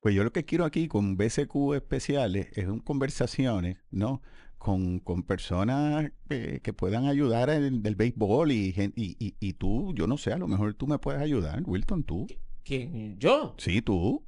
Pues yo lo que quiero aquí con BCQ especiales es un conversaciones, ¿no? Con, con personas que, que puedan ayudar en del béisbol y, y, y, y tú, yo no sé, a lo mejor tú me puedes ayudar, Wilton, tú. ¿Quién? ¿Yo? Sí, tú.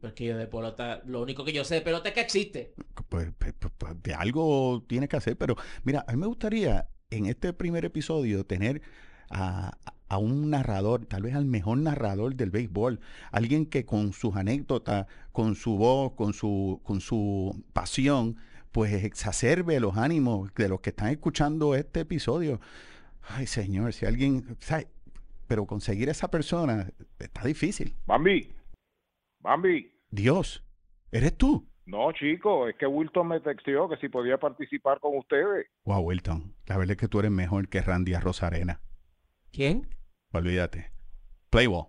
Porque yo de pelota, lo único que yo sé de pelota es que existe. Pues, pues, pues, pues, de algo tienes que hacer, pero mira, a mí me gustaría en este primer episodio tener a, a un narrador, tal vez al mejor narrador del béisbol, alguien que con sus anécdotas, con su voz, con su, con su pasión, pues exacerbe los ánimos de los que están escuchando este episodio. Ay, señor, si alguien, ¿sabe? pero conseguir esa persona está difícil. Bambi, Bambi. Dios, ¿eres tú? No, chico, es que Wilton me texteó que si podía participar con ustedes. Wow, Wilton, la verdad es que tú eres mejor que Randy Rosarena. ¿Quién? Olvídate. Play ball.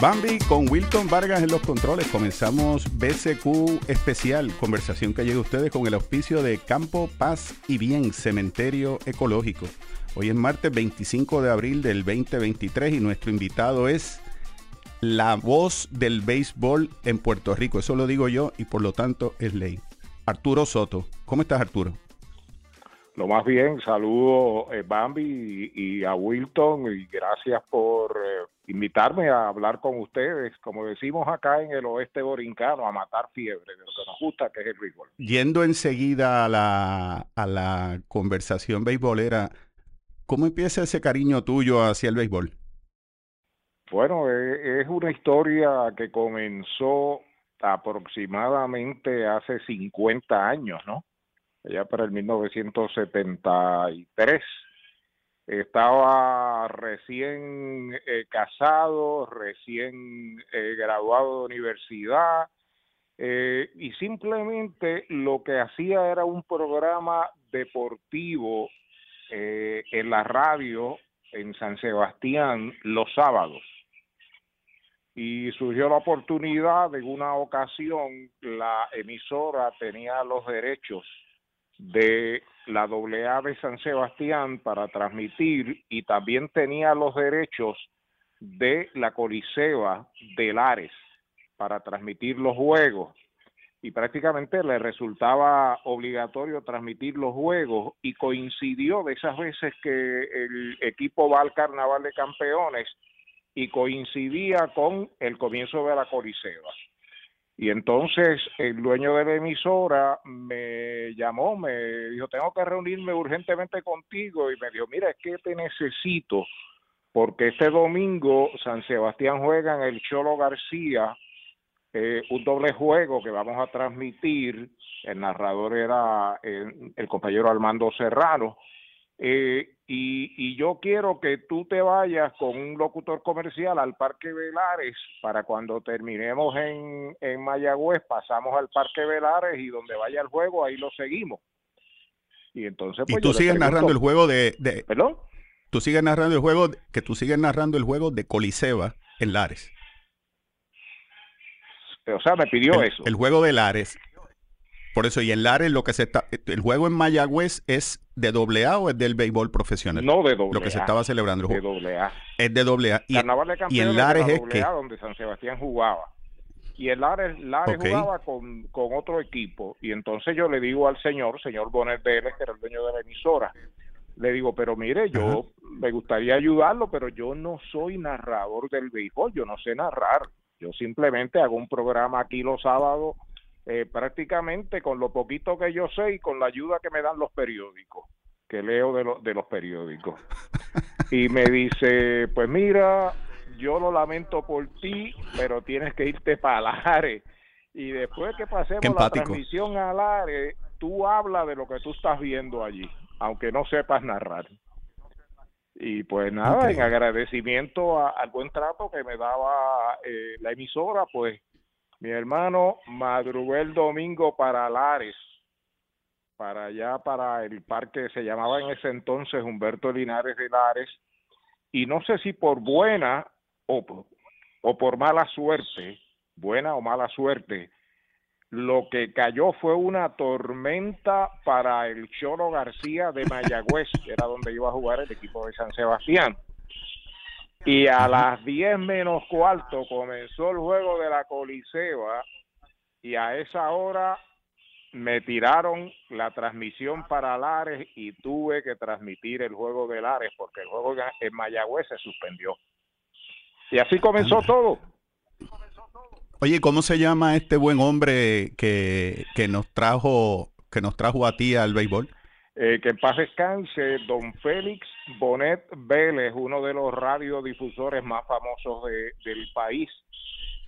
Bambi con Wilton Vargas en los controles. Comenzamos BCQ especial, conversación que llega a ustedes con el auspicio de Campo Paz y Bien, Cementerio Ecológico. Hoy es martes 25 de abril del 2023 y nuestro invitado es la voz del béisbol en Puerto Rico. Eso lo digo yo y por lo tanto es ley. Arturo Soto. ¿Cómo estás, Arturo? Lo más bien, saludo eh, Bambi y, y a Wilton y gracias por eh, invitarme a hablar con ustedes, como decimos acá en el oeste borincano, a matar fiebre, de lo que nos gusta, que es el béisbol. Yendo enseguida a la, a la conversación beisbolera, ¿cómo empieza ese cariño tuyo hacia el béisbol? Bueno, eh, es una historia que comenzó aproximadamente hace 50 años, ¿no? allá para el 1973. Estaba recién eh, casado, recién eh, graduado de universidad, eh, y simplemente lo que hacía era un programa deportivo en la radio en San Sebastián los sábados. Y surgió la oportunidad, en una ocasión, la emisora tenía los derechos de la AA de San Sebastián para transmitir y también tenía los derechos de la Coliseba de Lares para transmitir los juegos. Y prácticamente le resultaba obligatorio transmitir los juegos y coincidió de esas veces que el equipo va al Carnaval de Campeones y coincidía con el comienzo de la Coliseba. Y entonces el dueño de la emisora me llamó, me dijo, tengo que reunirme urgentemente contigo y me dijo, mira, es que te necesito porque este domingo San Sebastián juega en el Cholo García eh, un doble juego que vamos a transmitir, el narrador era el, el compañero Armando Serrano, eh, y, y, yo quiero que tú te vayas con un locutor comercial al Parque Velares para cuando terminemos en, en Mayagüez, pasamos al Parque Velares y donde vaya el juego, ahí lo seguimos. Y entonces pues, y tú sigues pregunto, narrando el juego de, de, ¿Perdón? Tú sigues narrando el juego, que tú sigues narrando el juego de Coliseba en Lares. O sea, me pidió el, eso. El juego de Lares. Por eso, y en Lares lo que se está, el juego en Mayagüez es de doble A o es del béisbol profesional. No de doble Lo que se estaba celebrando. De doble A. Es de doble A. Y, Carnaval de y en Lares es que. donde San Sebastián jugaba. Y en Lares, Lares okay. jugaba con, con otro equipo. Y entonces yo le digo al señor, señor Bonet Vélez, que era el dueño de la emisora, le digo, pero mire, yo me gustaría ayudarlo, pero yo no soy narrador del béisbol, yo no sé narrar. Yo simplemente hago un programa aquí los sábados eh, prácticamente con lo poquito que yo sé y con la ayuda que me dan los periódicos, que leo de, lo, de los periódicos. Y me dice, pues mira, yo lo lamento por ti, pero tienes que irte para Lares. Y después que pasemos la transmisión a Lares, tú hablas de lo que tú estás viendo allí, aunque no sepas narrar. Y pues nada, okay. en agradecimiento a, al buen trato que me daba eh, la emisora, pues mi hermano madrugó el domingo para Lares, para allá, para el parque, se llamaba en ese entonces Humberto Linares de Lares, y no sé si por buena o, o por mala suerte, buena o mala suerte, lo que cayó fue una tormenta para el Cholo García de Mayagüez, que era donde iba a jugar el equipo de San Sebastián. Y a las 10 menos cuarto comenzó el juego de la Coliseba y a esa hora me tiraron la transmisión para Lares y tuve que transmitir el juego de Lares porque el juego en Mayagüez se suspendió. Y así comenzó todo. Oye, ¿cómo se llama este buen hombre que, que nos trajo que nos trajo a ti al béisbol? Eh, que en paz descanse, don Félix Bonet Vélez, uno de los radiodifusores más famosos del país.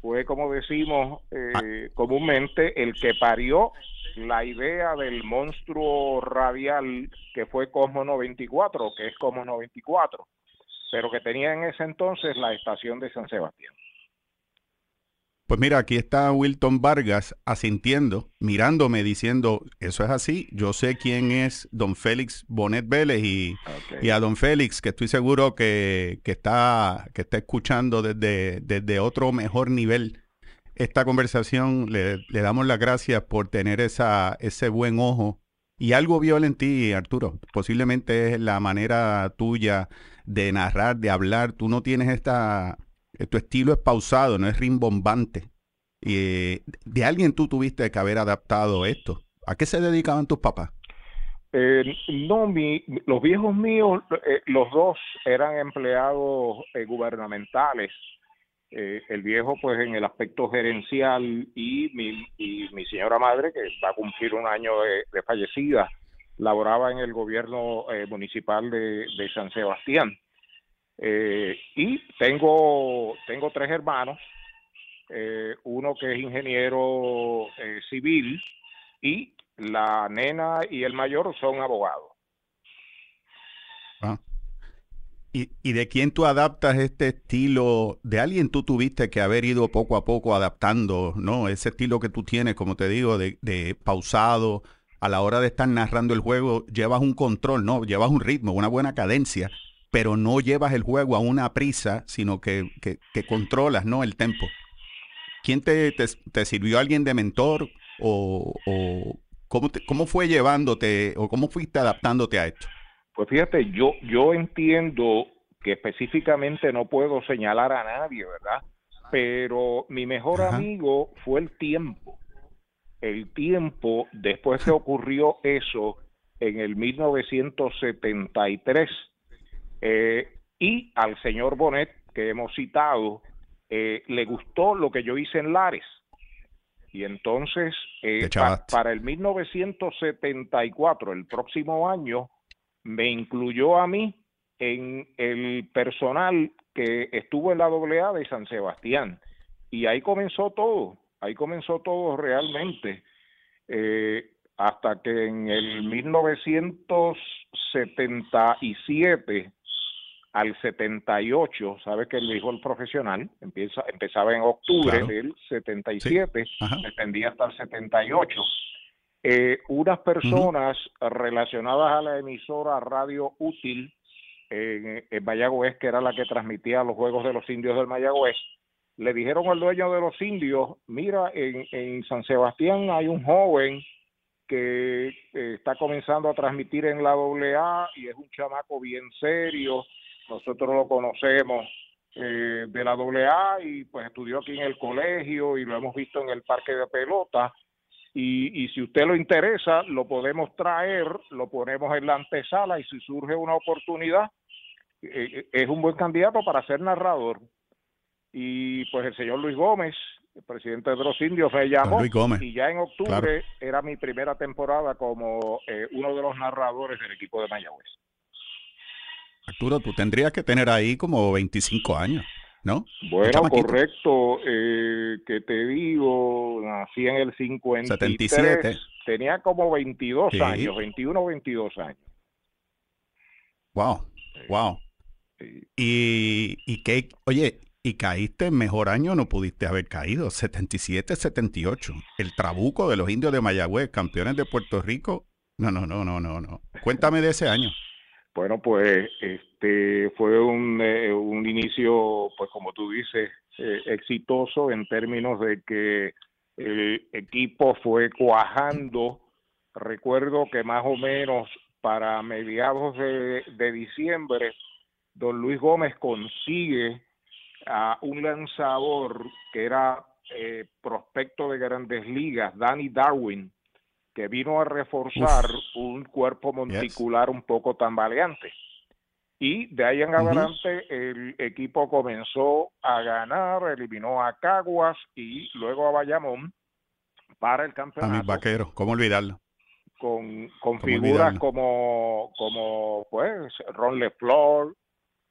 Fue, como decimos eh, ah. comúnmente, el que parió la idea del monstruo radial que fue Cosmo 94, que es Cosmo 94, pero que tenía en ese entonces la estación de San Sebastián. Pues mira, aquí está Wilton Vargas asintiendo, mirándome, diciendo, eso es así, yo sé quién es don Félix Bonet Vélez y, a don Félix, que estoy seguro que, está, que está escuchando desde, desde otro mejor nivel esta conversación. Le, damos las gracias por tener esa, ese buen ojo. Y algo vio en ti, Arturo. Posiblemente es la manera tuya de narrar, de hablar. Tú no tienes esta... Tu estilo es pausado, no es rimbombante. Y de alguien tú tuviste que haber adaptado esto. ¿A qué se dedicaban tus papás? Eh, no, mi, los viejos míos, eh, los dos eran empleados eh, gubernamentales eh, el viejo pues en el aspecto gerencial y mi, y mi señora madre, que va a cumplir un año de, fallecida, laboraba en el gobierno eh, municipal de, San Sebastián. Eh, y tengo, tengo tres hermanos, uno que es ingeniero civil y la nena y el mayor son abogados. Ah. ¿Y, de quién tú adaptas este estilo? ¿De alguien tú tuviste que haber ido poco a poco adaptando, ¿no? Ese estilo que tú tienes, como te digo, de, pausado, a la hora de estar narrando el juego, llevas un control, ¿no? Llevas un ritmo, una buena cadencia, pero no llevas el juego a una prisa, sino que, que, controlas, ¿no? El tempo. ¿Quién te, te, sirvió alguien de mentor o, o cómo, cómo fue llevándote o cómo fuiste adaptándote a esto? Pues fíjate, yo, yo entiendo que específicamente no puedo señalar a nadie, ¿verdad? Pero mi mejor amigo fue el tiempo. El tiempo, después que ocurrió eso en el 1973, eh, y al señor Bonet, que hemos citado, eh, le gustó lo que yo hice en Lares. Y entonces, eh, para el 1974, el próximo año, me incluyó a mí en el personal que estuvo en la AA de San Sebastián. Y ahí comenzó todo, ahí comenzó todo realmente. Eh, hasta que en el 1977 al 78, sabe que el el profesional empieza, empezaba en octubre del 77, dependía hasta el 78 eh, unas personas relacionadas a la emisora Radio Útil en, Mayagüez, que era la que transmitía los Juegos de los Indios del Mayagüez, le dijeron al dueño de los indios, mira, en, en San Sebastián hay un joven que eh, está comenzando a transmitir en la AA y es un chamaco bien serio, nosotros lo conocemos eh, de la AA y pues estudió aquí en el colegio y lo hemos visto en el parque de pelota y, y, si usted lo interesa, lo podemos traer, lo ponemos en la antesala y si surge una oportunidad, eh, eh, es un buen candidato para ser narrador. Y pues el señor Luis Gómez, el presidente de los indios, me llamó y ya en octubre era mi primera temporada como eh, uno de los narradores del equipo de Mayagüez. Arturo, tú tendrías que tener ahí como 25 años. ¿no? Bueno, correcto. Eh, que te digo, nací en el 57. Tenía como 22 años, 21 o 22 años. Wow, wow. Y, y que, oye, y caíste en mejor año, no pudiste haber caído. 77, 78. El trabuco de los indios de Mayagüez, campeones de Puerto Rico. No, no, no, no, no, no. Cuéntame de ese año. Bueno, pues este fue un, eh, un inicio, pues como tú dices, eh, exitoso en términos de que el equipo fue cuajando. Recuerdo que más o menos para mediados de, de diciembre, don Luis Gómez consigue a un lanzador que era eh, prospecto de grandes ligas, Danny Darwin, que vino a reforzar un cuerpo monticular un poco tambaleante. Y de ahí en adelante el equipo comenzó a ganar, eliminó a Caguas y luego a Bayamón para el campeonato. A mis vaqueros, ¿cómo olvidarlo? Con, con figuras como, como pues Ron LeFleur,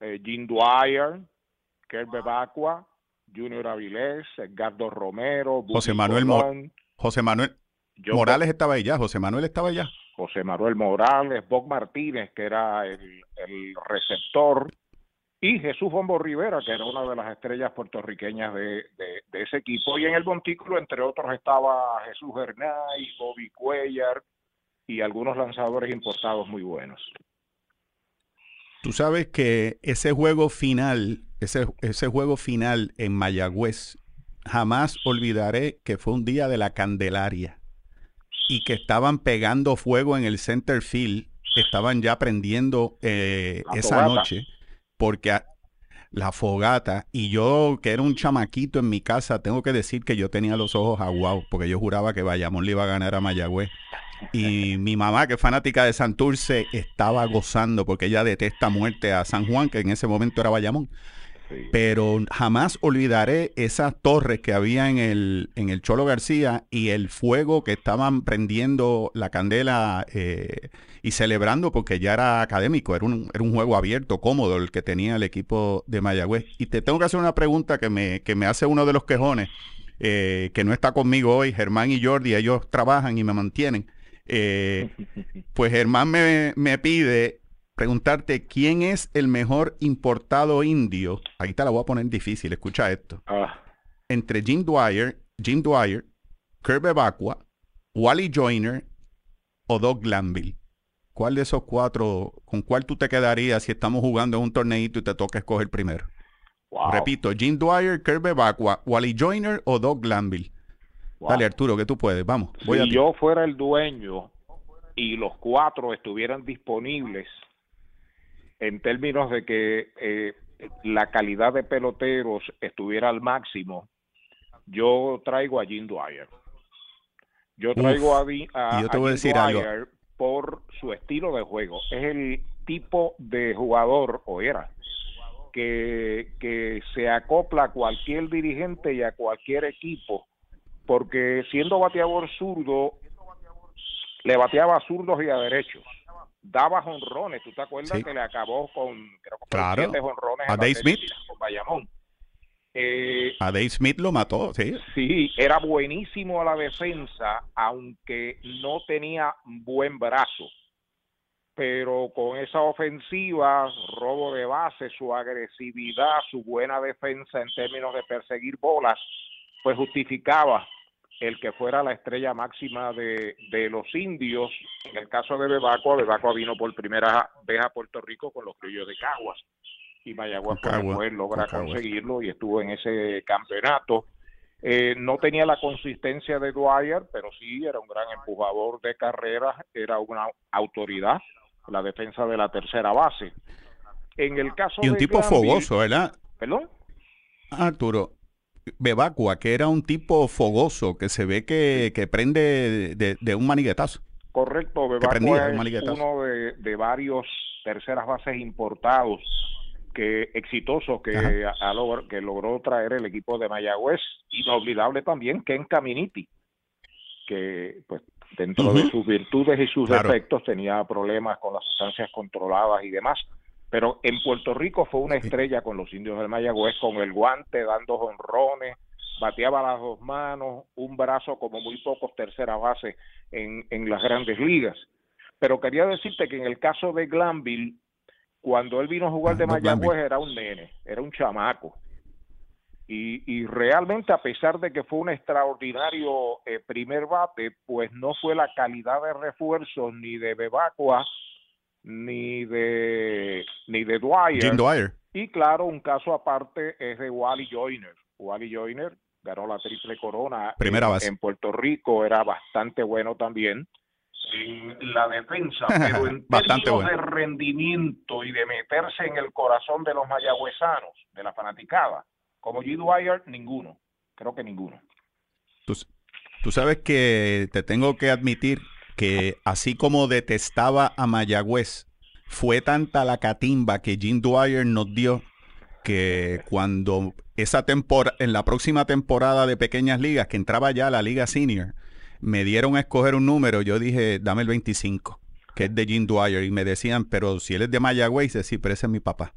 eh, Jim Dwyer, Kerbe Bacua, Junior Avilés, Edgardo Romero, José Manuel, José Manuel Morales estaba allá, José Manuel estaba allá. José Manuel Morales, Bob Martínez, que era el, receptor, y Jesús Bombo Rivera, que era una de las estrellas puertorriqueñas de, ese equipo. Y en el montículo, entre otros, estaba Jesús Hernay, Bobby Cuellar y algunos lanzadores importados muy buenos. Tú sabes que ese juego final, ese, ese juego final en Mayagüez, jamás olvidaré que fue un día de la Candelaria y que estaban pegando fuego en el center field, estaban ya prendiendo eh, esa noche, porque la fogata, y yo que era un chamaquito en mi casa, tengo que decir que yo tenía los ojos aguados, porque yo juraba que Bayamón le iba a ganar a Mayagüez. Y mi mamá, que es fanática de Santurce, estaba gozando porque ella detesta muerte a San Juan, que en ese momento era Bayamón. Pero jamás olvidaré esas torres que había en el, en el Cholo García y el fuego que estaban prendiendo la candela eh, y celebrando porque ya era académico, era un, era un juego abierto, cómodo el que tenía el equipo de Mayagüez. Y te tengo que hacer una pregunta que me, que me hace uno de los quejones, eh, que no está conmigo hoy, Germán y Jordi, ellos trabajan y me mantienen. Eh, pues Germán me, me pide preguntarte quién es el mejor importado indio. Aquí te la voy a poner difícil, escucha esto. Ah. Entre Jim Dwyer, Jim Dwyer, Kirby Evacua, Wally Joyner o Doug Glanville. ¿Cuál de esos cuatro, con cuál tú te quedarías si estamos jugando en un torneito y te toca escoger primero? Repito, Jim Dwyer, Kirby Evacua, Wally Joyner o Doug Glanville. Dale Arturo, que tú puedes, vamos. Voy si yo fuera el dueño y los cuatro estuvieran disponibles en términos de que eh, la calidad de peloteros estuviera al máximo, yo traigo a Jim Dwyer. Yo traigo a, a, Dwyer por su estilo de juego. Es el tipo de jugador, o era, que, que se acopla a cualquier dirigente y a cualquier equipo, porque siendo bateador zurdo, le bateaba a zurdos y a derechos daba jonrones. ¿Tú te acuerdas que le acabó con, creo que claro. siete jonrones a Dave Smith? Con Bayamón. Eh, a Dave Smith lo mató, sí. Sí, era buenísimo a la defensa, aunque no tenía buen brazo. Pero con esa ofensiva, robo de base, su agresividad, su buena defensa en términos de perseguir bolas, pues justificaba el que fuera la estrella máxima de, los indios. En el caso de Bebacua, Bebacua vino por primera vez a Puerto Rico con los criollos de Caguas y Mayagüez logra conseguirlo y estuvo en ese campeonato. Eh, no tenía la consistencia de Dwyer, pero sí era un gran empujador de carreras, era una autoridad, la defensa de la tercera base. En el caso y un tipo fogoso, ¿verdad? ¿Perdón? Arturo, Bebacua, que era un tipo fogoso, que se ve que, prende de, un maniguetazo. Correcto, Bebacua es uno de, varios terceras bases importados que exitosos que, que logró traer el equipo de Mayagüez. Inolvidable también Ken Caminiti, que pues dentro de sus virtudes y sus defectos tenía problemas con las sustancias controladas y demás pero en Puerto Rico fue una estrella con los indios del Mayagüez, con el guante, dando honrones, bateaba las dos manos, un brazo como muy pocos tercera base en, en las grandes ligas. Pero quería decirte que en el caso de Glanville, cuando él vino a jugar de Mayagüez era un nene, era un chamaco. Y, y, realmente a pesar de que fue un extraordinario eh, primer bate, pues no fue la calidad de refuerzos ni de Bebacua ni de ni de Dwyer. Dwyer. Y claro, un caso aparte es de Wally Joyner. Wally Joyner ganó la triple corona Primera en, base. en Puerto Rico, era bastante bueno también en la defensa, pero en Bastante términos bueno. de rendimiento y de meterse en el corazón de los mayagüezanos, de la fanaticada, como G. Dwyer, ninguno, creo que ninguno. Tú, tú sabes que te tengo que admitir que así como detestaba a Mayagüez, fue tanta la catimba que Jim Dwyer nos dio que cuando esa temporada, en la próxima temporada de pequeñas ligas, que entraba ya la liga senior, me dieron a escoger un número, yo dije, dame el 25, que es de Jim Dwyer, y me decían, pero si él es de Mayagüez, dice, sí, pero ese es mi papá.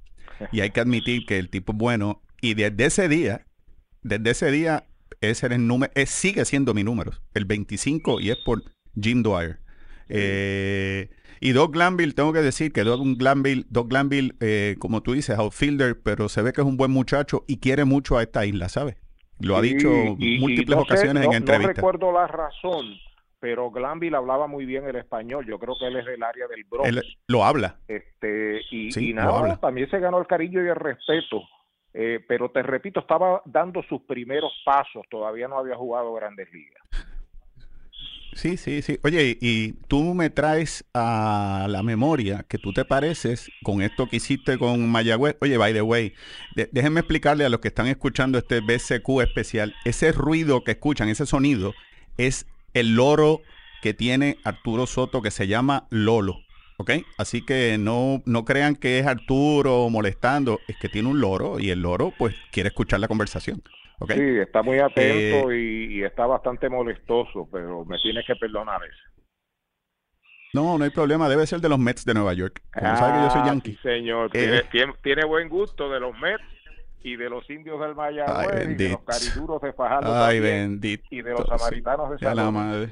Y hay que admitir que el tipo es bueno, y desde ese día, desde ese día, ese era el número, es- sigue siendo mi número, el 25, y es por Jim Dwyer. Eh, y Doug Glanville, tengo que decir que Doug Glanville, Doug Glanville eh, como tú dices, outfielder, pero se ve que es un buen muchacho y quiere mucho a esta isla, ¿sabes? Lo ha Sí, dicho y- y múltiples sé, ocasiones no- en entrevistas. No recuerdo la razón, pero Glanville hablaba muy bien el español. Yo creo que él es del área del Bronx. Él lo habla. Este, y, Sí, y lo nada, habla. también se ganó el cariño y el respeto. Eh, pero te repito, estaba dando sus primeros pasos, todavía no había jugado grandes ligas. Sí, sí, sí. Oye, y tú me traes a la memoria que tú te pareces con esto que hiciste con Mayagüez. Oye, by the way, de- déjenme explicarle a los que están escuchando este BCQ especial. Ese ruido que escuchan, ese sonido, es el loro que tiene Arturo Soto que se llama Lolo. ¿Ok? Así que no, no crean que es Arturo molestando, es que tiene un loro y el loro pues quiere escuchar la conversación. ¿Ok? Sí, está muy atento Eh, y, y está bastante molestoso, pero me tienes que perdonar eso. No, no hay problema, debe ser de los Mets de Nueva York. Como sabe que yo soy Ah, yankee. sí, señor, Eh. tiene, buen gusto de los Mets y de los indios del Mayagüez Ay, y de los cariduros de Fajardo Ay, también, bendito. y de los samaritanos de San la madre.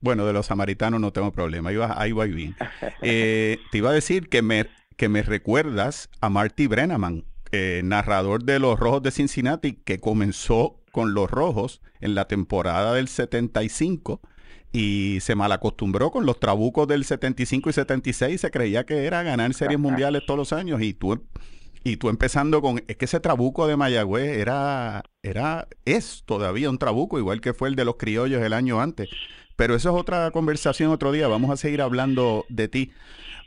Bueno, de los samaritanos no tengo problema, ahí, va- ahí voy bien. Eh, te iba a decir que me, que me recuerdas a Marty Brennaman, eh, narrador de los Rojos de Cincinnati, que comenzó con los Rojos en la temporada del 75 y se malacostumbró con los trabucos del 75 y 76, se creía que era ganar series mundiales todos los años y tú y tú empezando con, es que ese trabuco de Mayagüez era, era, es todavía un trabuco, igual que fue el de los criollos el año antes. Pero eso es otra conversación otro día, vamos a seguir hablando de ti.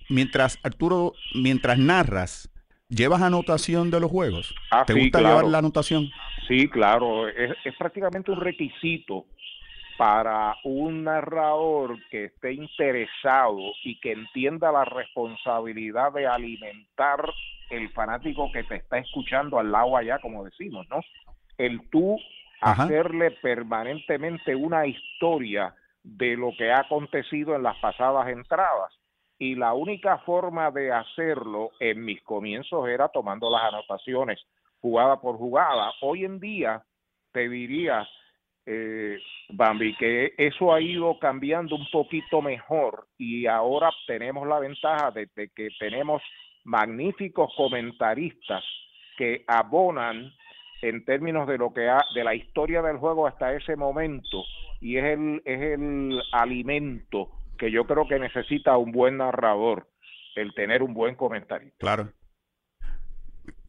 Mientras, Arturo, mientras narras, ¿llevas anotación de los juegos? Ah, ¿Te sí, gusta claro. llevar la anotación? Sí, claro, es, es prácticamente un requisito para un narrador que esté interesado y que entienda la responsabilidad de alimentar el fanático que te está escuchando al lado allá, como decimos, ¿no? El tú Ajá. hacerle permanentemente una historia de lo que ha acontecido en las pasadas entradas. Y la única forma de hacerlo en mis comienzos era tomando las anotaciones jugada por jugada. Hoy en día te diría, eh, Bambi, que eso ha ido cambiando un poquito mejor y ahora tenemos la ventaja de, que tenemos magníficos comentaristas que abonan en términos de lo que ha, de la historia del juego hasta ese momento y es el es el alimento que yo creo que necesita un buen narrador el tener un buen comentario Claro.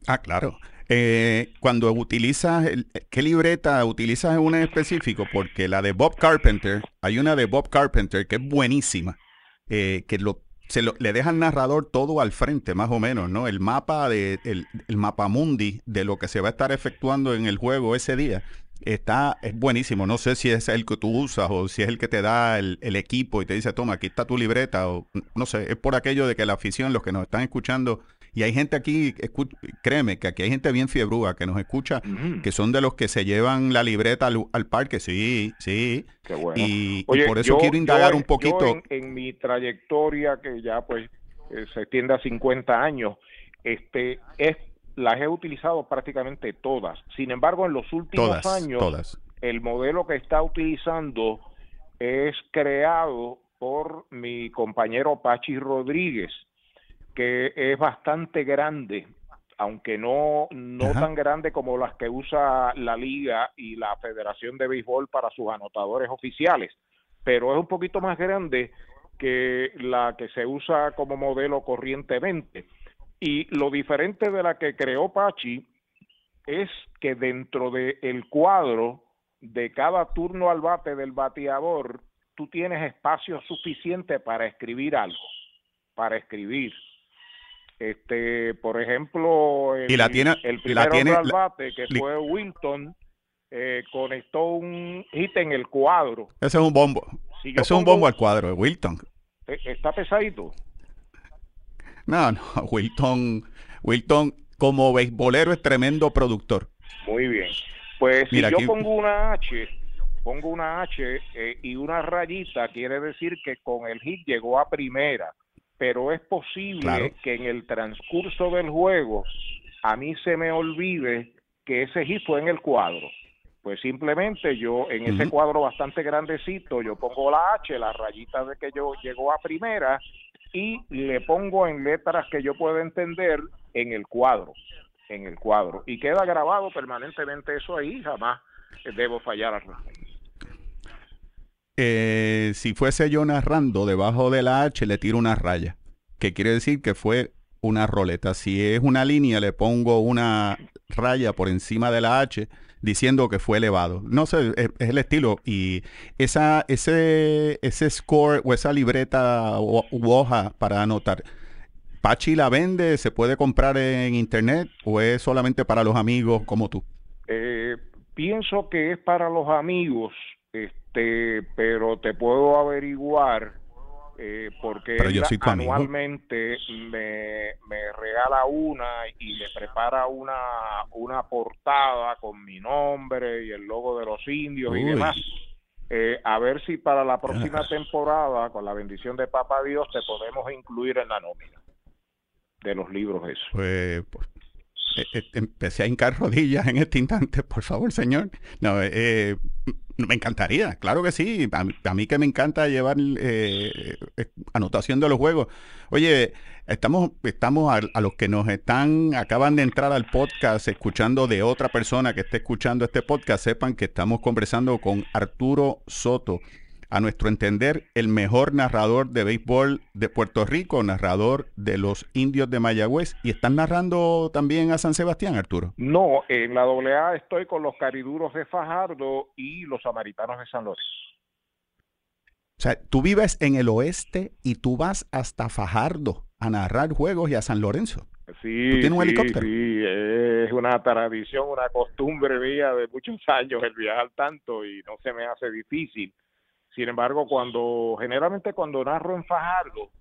Ah, claro. Eh, cuando utilizas, el- ¿qué libreta utilizas en una en específico? Porque la de Bob Carpenter, hay una de Bob Carpenter que es buenísima, eh, que lo, se lo- le deja al narrador todo al frente, más o menos, ¿no? El mapa de, el, el mapa mundi de lo que se va a estar efectuando en el juego ese día. Está, es buenísimo. No sé si es el que tú usas o si es el que te da el, el equipo y te dice, toma, aquí está tu libreta o no sé, es por aquello de que la afición, los que nos están escuchando, y hay gente aquí, escu- créeme que aquí hay gente bien fiebrúa que nos escucha, que son de los que se llevan la libreta al, al parque, sí, sí, qué bueno y, por eso yo- quiero indagar yo un poquito. yo en, en mi trayectoria, que ya pues eh, se extiende a 50 años, este es las he utilizado prácticamente todas. Sin embargo, en los últimos Todas, años, todas. el modelo que está utilizando es creado por mi compañero Pachi Rodríguez, que es bastante grande, aunque no, no Ajá. tan grande como las que usa la liga y la Federación de Béisbol para sus anotadores oficiales, pero es un poquito más grande que la que se usa como modelo corrientemente. Y lo diferente de la que creó Pachi es que dentro del el cuadro de cada turno al bate del bateador, tú tienes espacio suficiente para escribir algo, para escribir. Este, por ejemplo, el, Y la tiene- el la primer tiene- hombre al la- bate, que fue Wilton, eh, conectó un hit en el cuadro. Ese es un bombo. Si Ese es un bombo al cuadro de Wilton. eh, Está pesadito. No, no, Wilton, Wilton como beisbolero es tremendo productor. Muy bien. Pues si Mira, yo aquí- pongo una H, pongo una H eh, y una rayita, quiere decir que con el hit llegó a primera. Pero es posible Claro. que en el transcurso del juego a mí se me olvide que ese hit fue en el cuadro. Pues simplemente yo en ese cuadro bastante grandecito, yo pongo la H, la rayita de que yo llegó a primera y le pongo en letras que yo pueda entender en el cuadro, en el cuadro. Y queda grabado permanentemente eso ahí, jamás debo fallar al respecto. Eh, si fuese yo narrando, debajo de la H le tiro una raya, que quiere decir que fue una roleta. Si es una línea, le pongo una raya por encima de la H diciendo que fue elevado. No sé, es, el estilo. Y esa, ese, ese score o esa libreta u hoja para anotar, ¿Pachi la vende? ¿Se puede comprar en internet o es solamente para los amigos como tú? Eh, pienso que es para los amigos, este, pero te puedo averiguar eh, porque él anualmente me, me regala una y le prepara una, una portada con mi nombre y el logo de los indios y demás. Eh, a ver si para la próxima temporada, con la bendición de Papa Dios, te podemos incluir en la nómina de los libros eso. Pues, pues, eh, eh, empecé a hincar rodillas en este instante, por favor, señor. No, eh, me encantaría, claro que sí. A mí, que me encanta llevar eh, eh, anotación de los juegos. Oye, estamos, estamos a, a los que nos están, acaban de entrar al podcast escuchando de otra persona que esté escuchando este podcast, sepan que estamos conversando con Arturo Soto. A nuestro entender, el mejor narrador de béisbol de Puerto Rico, narrador de los indios de Mayagüez. ¿Y están narrando también a San Sebastián, Arturo? No, en la AA estoy con los cariduros de Fajardo y los samaritanos de San Lorenzo. O sea, tú vives en el oeste y tú vas hasta Fajardo a narrar juegos y a San Lorenzo. Sí, ¿Tú tienes un sí, helicóptero? sí, es una tradición, una costumbre mía de muchos años el viajar tanto y no se me hace difícil. Sin embargo, cuando generalmente cuando narro en Fajardo,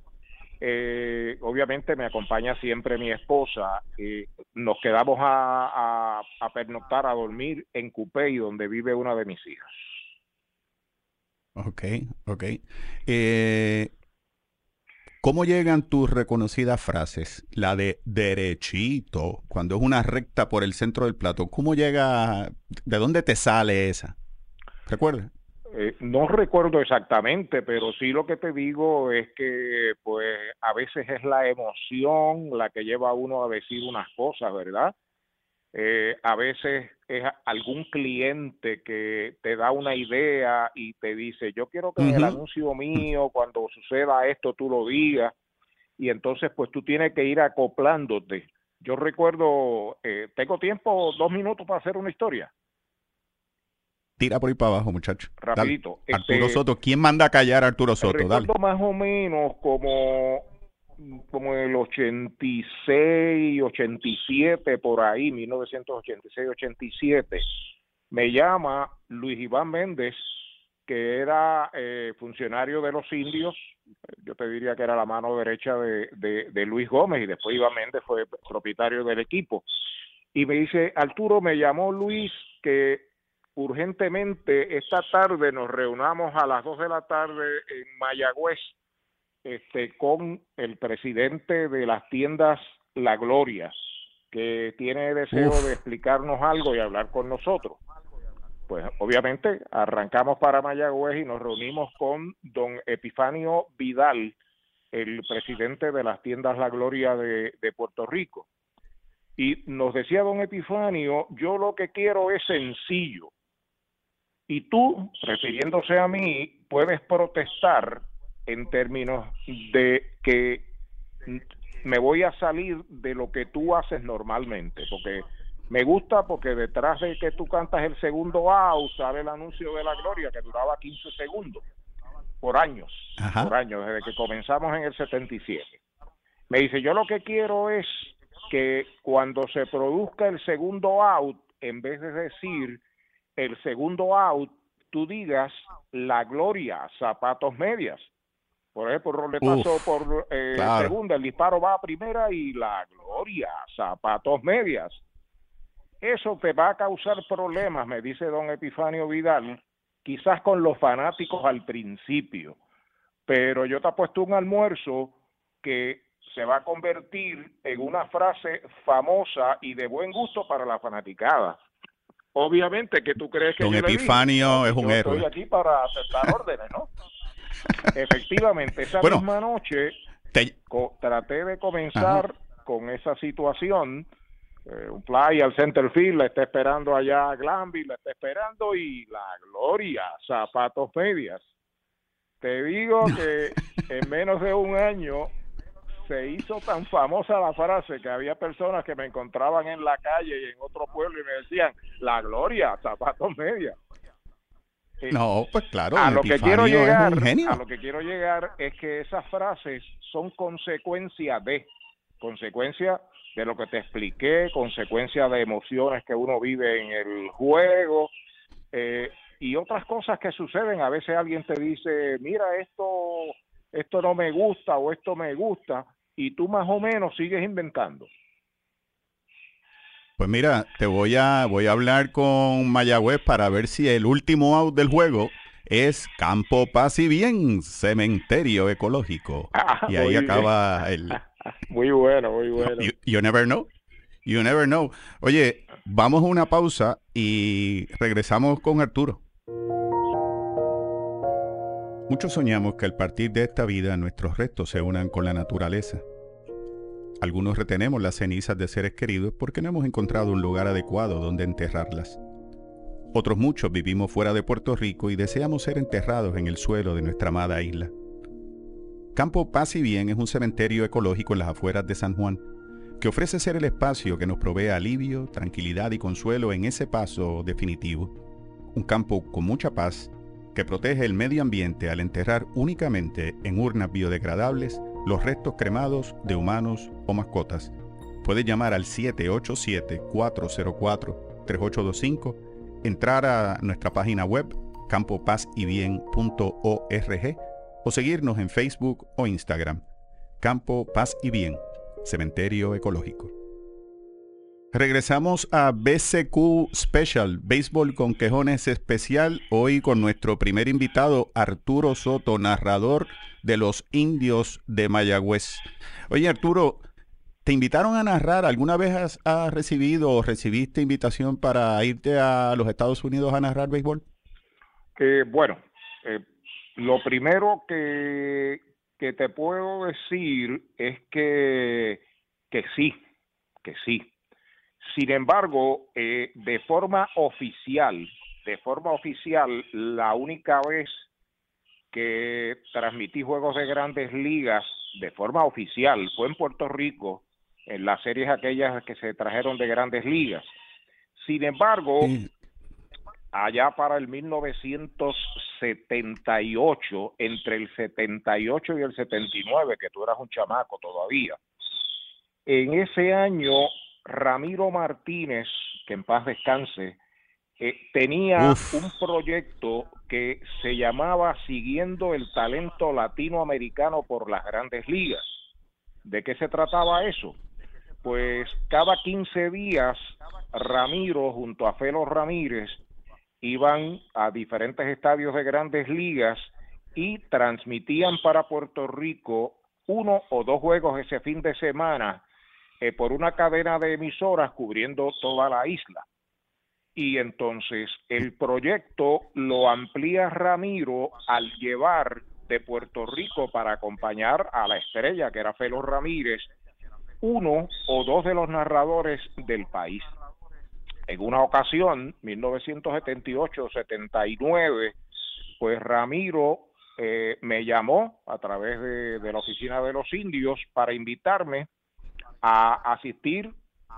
eh, obviamente me acompaña siempre mi esposa. nos quedamos a, a, a pernoctar, a dormir en Cupey, donde vive una de mis hijas. Ok, ok. Eh, ¿Cómo llegan tus reconocidas frases? La de derechito, cuando es una recta por el centro del plato. ¿Cómo llega? ¿De dónde te sale esa? ¿Recuerdas? Eh, no recuerdo exactamente, pero sí lo que te digo es que pues a veces es la emoción la que lleva a uno a decir unas cosas, ¿verdad? Eh, a veces es algún cliente que te da una idea y te dice, yo quiero que en el anuncio mío, cuando suceda esto, tú lo digas. Y entonces pues tú tienes que ir acoplándote. Yo recuerdo, eh, tengo tiempo, dos minutos para hacer una historia, Tira por ahí para abajo, muchacho. Dale. rapidito. Arturo Este, Soto. ¿Quién manda a callar a Arturo Soto? Dale. Recuerdo más o menos como como el 86, 87 por ahí, 1986, 87, me llama Luis Iván Méndez, que era eh, funcionario de los indios, yo te diría que era la mano derecha de, de, de Luis Gómez y después Iván Méndez fue propietario del equipo. Y me dice, Arturo, me llamó Luis que urgentemente esta tarde nos reunamos a las 2 de la tarde en Mayagüez este, con el presidente de las tiendas La Gloria, que tiene deseo Uf. de explicarnos algo y hablar con nosotros. Pues obviamente arrancamos para Mayagüez y nos reunimos con don Epifanio Vidal, el presidente de las tiendas La Gloria de, de Puerto Rico. Y nos decía don Epifanio, yo lo que quiero es sencillo. Y tú, refiriéndose a mí, puedes protestar en términos de que me voy a salir de lo que tú haces normalmente, porque Me gusta porque detrás de que tú cantas el segundo out sale el anuncio de la gloria que duraba 15 segundos por años, por años, desde que comenzamos en el 77. Me dice, yo lo que quiero es que cuando se produzca el segundo out, en vez de decir el segundo out, tú digas la gloria, zapatos medias. Por ejemplo, le pasó por eh, segunda, el disparo va a primera y la gloria, zapatos medias. Eso te va a causar problemas, me dice don Epifanio Vidal, quizás con los fanáticos al principio, pero yo te apuesto un almuerzo que se va a convertir en una frase famosa y de buen gusto para la fanaticada. Obviamente que tú crees que Don Epifanio es un héroe. Estoy aquí para aceptar órdenes, ¿no? Efectivamente, esa misma noche traté de comenzar con esa situación. Eh, un fly al center field, la está esperando allá Glanby, la está esperando y la gloria, zapatos medias. Te digo que en menos de un año se hizo tan famosa la frase que había personas que me encontraban en la calle y en otro pueblo y me decían, la gloria, zapatos medias. No, pues claro. A lo que quiero llegar, a lo que quiero llegar es que esas frases son consecuencia de, consecuencia de lo que te expliqué, consecuencia de emociones que uno vive en el juego eh, y otras cosas que suceden. A veces alguien te dice, mira esto, esto no me gusta o esto me gusta y tú más o menos sigues inventando. Pues mira, te voy a voy a hablar con Mayagüez para ver si el último out del juego es Campo Paz y Bien, cementerio ecológico. Ah, y ahí acaba el... Muy bueno, muy bueno. You, never know. You never know. Oye, vamos a una pausa y regresamos con Arturo. Muchos soñamos que al partir de esta vida nuestros restos se unan con la naturaleza. Algunos retenemos las cenizas de seres queridos porque no hemos encontrado un lugar adecuado donde enterrarlas. Otros muchos vivimos fuera de Puerto Rico y deseamos ser enterrados en el suelo de nuestra amada isla. Campo Paz y Bien es un cementerio ecológico en las afueras de San Juan, que ofrece ser el espacio que nos provee alivio, tranquilidad y consuelo en ese paso definitivo. Un campo con mucha paz que protege el medio ambiente al enterrar únicamente en urnas biodegradables los restos cremados de humanos o mascotas. Puede llamar al 787-404-3825, entrar a nuestra página web campopazybien.org o seguirnos en Facebook o Instagram. Campo Paz y Bien, Cementerio Ecológico. Regresamos a BCQ Special, Béisbol con Quejones Especial, hoy con nuestro primer invitado, Arturo Soto, narrador de los indios de Mayagüez. Oye, Arturo, ¿te invitaron a narrar? ¿Alguna vez has, recibido o recibiste invitación para irte a los Estados Unidos a narrar béisbol? Que bueno, eh, lo primero que, que te puedo decir es que, que sí, que sí sin embargo, eh, de forma oficial, de forma oficial, la única vez que transmití juegos de grandes ligas de forma oficial fue en Puerto Rico, en las series aquellas que se trajeron de grandes ligas. Sin embargo, allá para el 1978, entre el 78 y el 79, que tú eras un chamaco todavía, en ese año Ramiro Martínez, que en paz descanse, eh, tenía un proyecto que se llamaba Siguiendo el Talento Latinoamericano por las Grandes Ligas. ¿De qué se trataba eso? Pues cada 15 días Ramiro junto a Felo Ramírez iban a diferentes estadios de grandes ligas y transmitían para Puerto Rico uno o dos juegos ese fin de semana eh, por una cadena de emisoras cubriendo toda la isla. Y entonces el proyecto lo amplía Ramiro al llevar de Puerto Rico para acompañar a la estrella, que era Felo Ramírez, uno o dos de los narradores del país. En una ocasión, 1978-79, pues Ramiro eh, me llamó a través de, de, la oficina de los indios para invitarme a asistir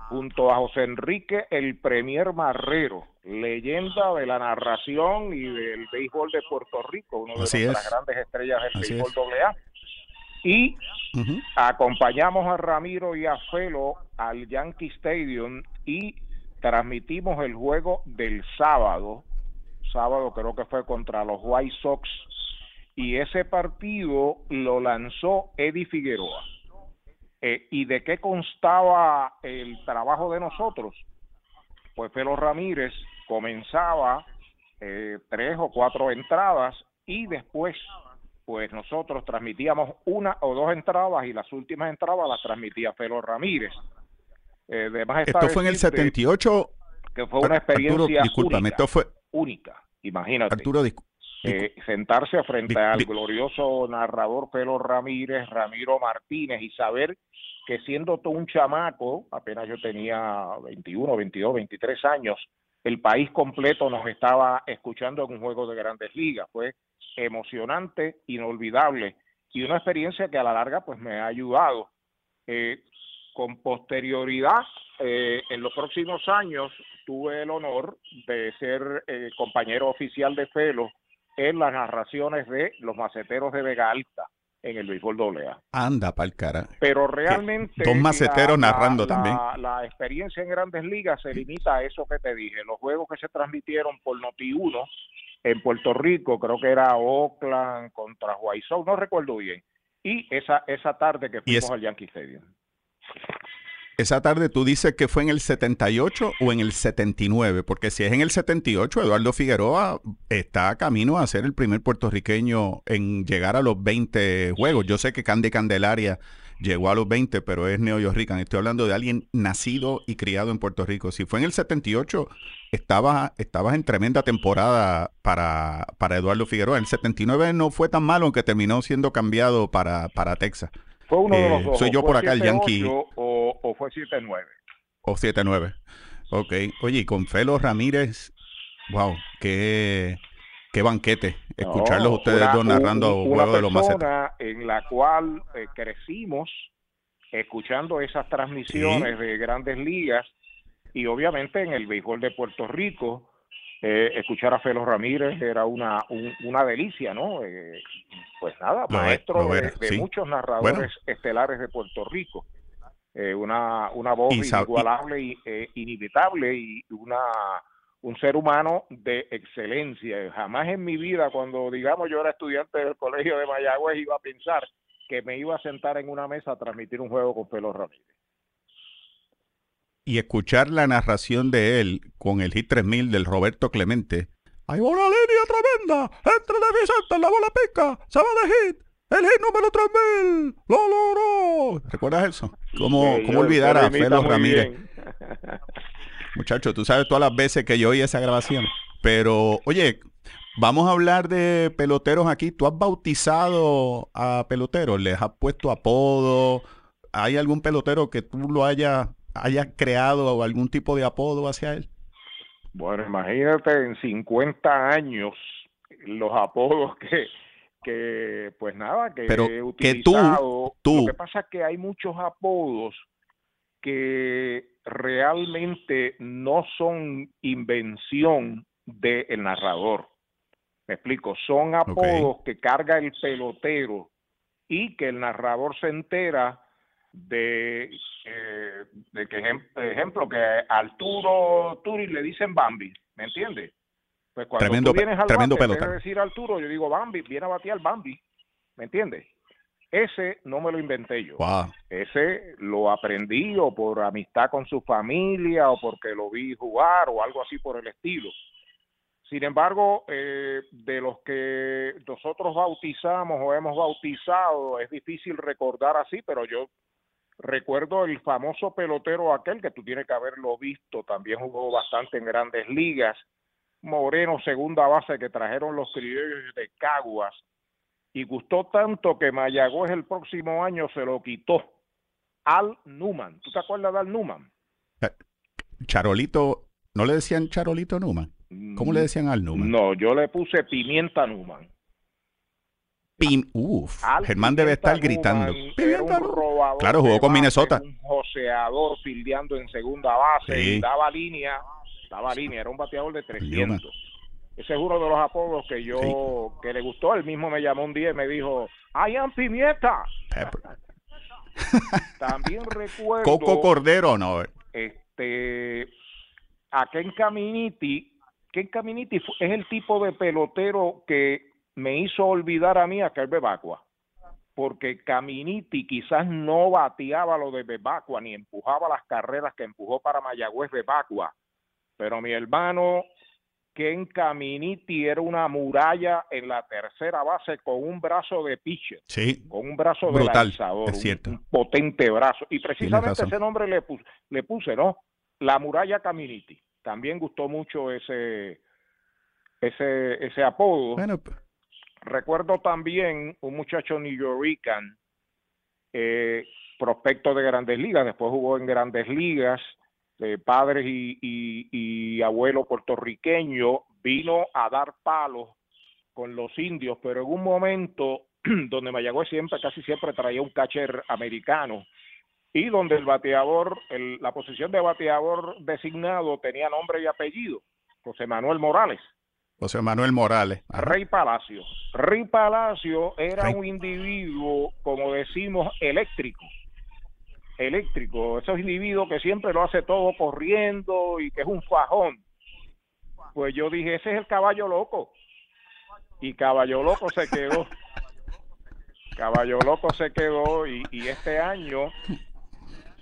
junto a José Enrique el Premier Marrero, leyenda de la narración y del béisbol de Puerto Rico, uno de Así las es. grandes estrellas del Así béisbol es. doble A. Y acompañamos a Ramiro y a Felo al Yankee Stadium y transmitimos el juego del sábado. Sábado creo que fue contra los White Sox. Y ese partido lo lanzó Eddie Figueroa. Eh, ¿Y de qué constaba el trabajo de nosotros? Pues Felo Ramírez comenzaba eh, tres o cuatro entradas y después pues nosotros transmitíamos una o dos entradas y las últimas entradas las transmitía Felo Ramírez. Eh, Esto fue en el decirte 78. que fue una Arturo, experiencia discúlpame, única, esto fue única, imagínate. Arturo, discu- Eh, sentarse frente al glorioso narrador Felo Ramírez, Ramiro Martínez, y saber que siendo todo un chamaco, apenas yo tenía 21, 22, 23 años, el país completo nos estaba escuchando en un juego de grandes ligas. Fue emocionante, inolvidable y una experiencia que a la larga pues me ha ayudado. Eh, con posterioridad, eh, en los próximos años tuve el honor de ser eh, compañero oficial de Felo en las narraciones de los maceteros de Vega Alta en el béisbol doble A. anda pa'l cara. Pero realmente dos maceteros la- narrando la- también. La experiencia en grandes ligas se limita a eso que te dije. Los juegos que se transmitieron por Noti1 en Puerto Rico, creo que era Oakland contra White Sox, no recuerdo bien. Y esa esa tarde que fuimos es- al Yankee Stadium. Esa tarde tú dices que fue en el 78 o en el 79, porque si es en el 78, Eduardo Figueroa está camino a ser el primer puertorriqueño en llegar a los 20 juegos. Yo sé que Candy Candelaria llegó a los 20, pero es neoyorrican. Estoy hablando de alguien nacido y criado en Puerto Rico. Si fue en el 78, estabas estabas en tremenda temporada para, para Eduardo Figueroa. El 79 no fue tan malo, aunque terminó siendo cambiado para, para Texas. Fue uno de Eh, los dos. soy o yo por acá, el 7-8 Yankee. O, o fue 7-9. O 7-9. Ok. Oye, y con Felo Ramírez, wow, qué, qué banquete. Escucharlos No, ustedes una- dos narrando un- una juegos de los macetas. en la cual eh, crecimos escuchando esas transmisiones de grandes ligas y obviamente en el béisbol de Puerto Rico eh, escuchar a Felo Ramírez era una un- una delicia, ¿no? Eh, pues nada, maestro de, era, de sí. muchos narradores Bueno. estelares de Puerto Rico. Eh, una, una voz Y inigualable y eh, inimitable y una un ser humano de excelencia. Jamás en mi vida, cuando digamos yo era estudiante del colegio de Mayagüez, iba a pensar que me iba a sentar en una mesa a transmitir un juego con Felo Ramírez. Y escuchar la narración de él con el hit 3000 del Roberto Clemente. Hay una línea tremenda entre de Vicente, la bola pica, se va de hit. El hit número 3000 lo logró. ¿Recuerdas eso? ¿Cómo, Sí, cómo olvidar a Felo Ramírez? Muchacho, tú sabes todas las veces que yo oí esa grabación. Pero, oye, vamos a hablar de peloteros aquí. ¿Tú has bautizado a peloteros? ¿Les has puesto apodo? ¿Hay algún pelotero que tú lo hayas hayas creado algún tipo de apodo hacia él? Bueno, imagínate en 50 años los apodos que, que pues nada, que Pero he que tú- tú- Lo que pasa es que hay muchos apodos que realmente no son invención del narrador. Me explico, son apodos que carga el pelotero y que el narrador se entera de, eh, de que, ejem- ejemplo, que a Arturo Turi le dicen Bambi, ¿me entiendes? Pues cuando Tremendo tú vienes al tremendo bate, de decir Arturo, yo digo Bambi, viene a batear Bambi, ¿me entiendes? Ese no me lo inventé yo. Wow. Ese lo aprendí o por amistad con su familia o porque lo vi jugar o algo así por el estilo. Sin embargo, eh, de los que nosotros bautizamos o hemos bautizado, es difícil recordar así, pero yo recuerdo el famoso pelotero aquel que tú tienes que haberlo visto, también jugó bastante en grandes ligas, Moreno, segunda base que trajeron los criollos de Caguas, y gustó tanto que Mayagüez el próximo año se lo quitó. Al Newman. ¿Tú te acuerdas de Al Newman? Charolito, ¿no le decían Charolito Newman? ¿Cómo le decían al Newman? No, yo le puse Pimienta Newman. Pim. Uf, Al Germán debe estar gritando. Robador Claro, jugó con Minnesota. Un joseador fildeando en segunda base Sí. y daba línea, daba línea, era un bateador de 300. Ese es uno de los apodos que yo, que le gustó. Él mismo me llamó un día y me dijo, I am Pimienta. Pepper. También recuerdo Coco Cordero, no. este a Ken Caminiti. Ken Caminiti es el tipo de pelotero que me hizo olvidar a mí a Kerr Bebacua. Porque Caminiti quizás no bateaba lo de Bebacua ni empujaba las carreras que empujó para Mayagüez Bebacua. Pero mi hermano Ken Caminiti era una muralla en la tercera base con un brazo de pitcher Sí, con un brazo de Brutal, lanzador, es un- potente brazo. Y precisamente ese nombre le, pus- le puse, ¿no? La muralla Caminiti. También gustó mucho ese ese ese apodo. bueno, Recuerdo también un muchacho New Yorican, eh, prospecto de Grandes Ligas, después jugó en Grandes Ligas, de padres y, y, y abuelo puertorriqueño, vino a dar palos con los indios, pero en un momento donde Mayagüez siempre, casi siempre traía un catcher americano y donde el bateador, el- la posición de bateador designado tenía nombre y apellido, José Manuel Morales. José Manuel Morales. Ajá. Rey Palacio. Rey Palacio era Rey. un individuo, como decimos, eléctrico. Eléctrico. Esos individuos que siempre lo hace todo corriendo y que es un fajón. Pues yo dije, ese es el caballo loco. Y caballo loco se quedó. Caballo loco se quedó y, y este año,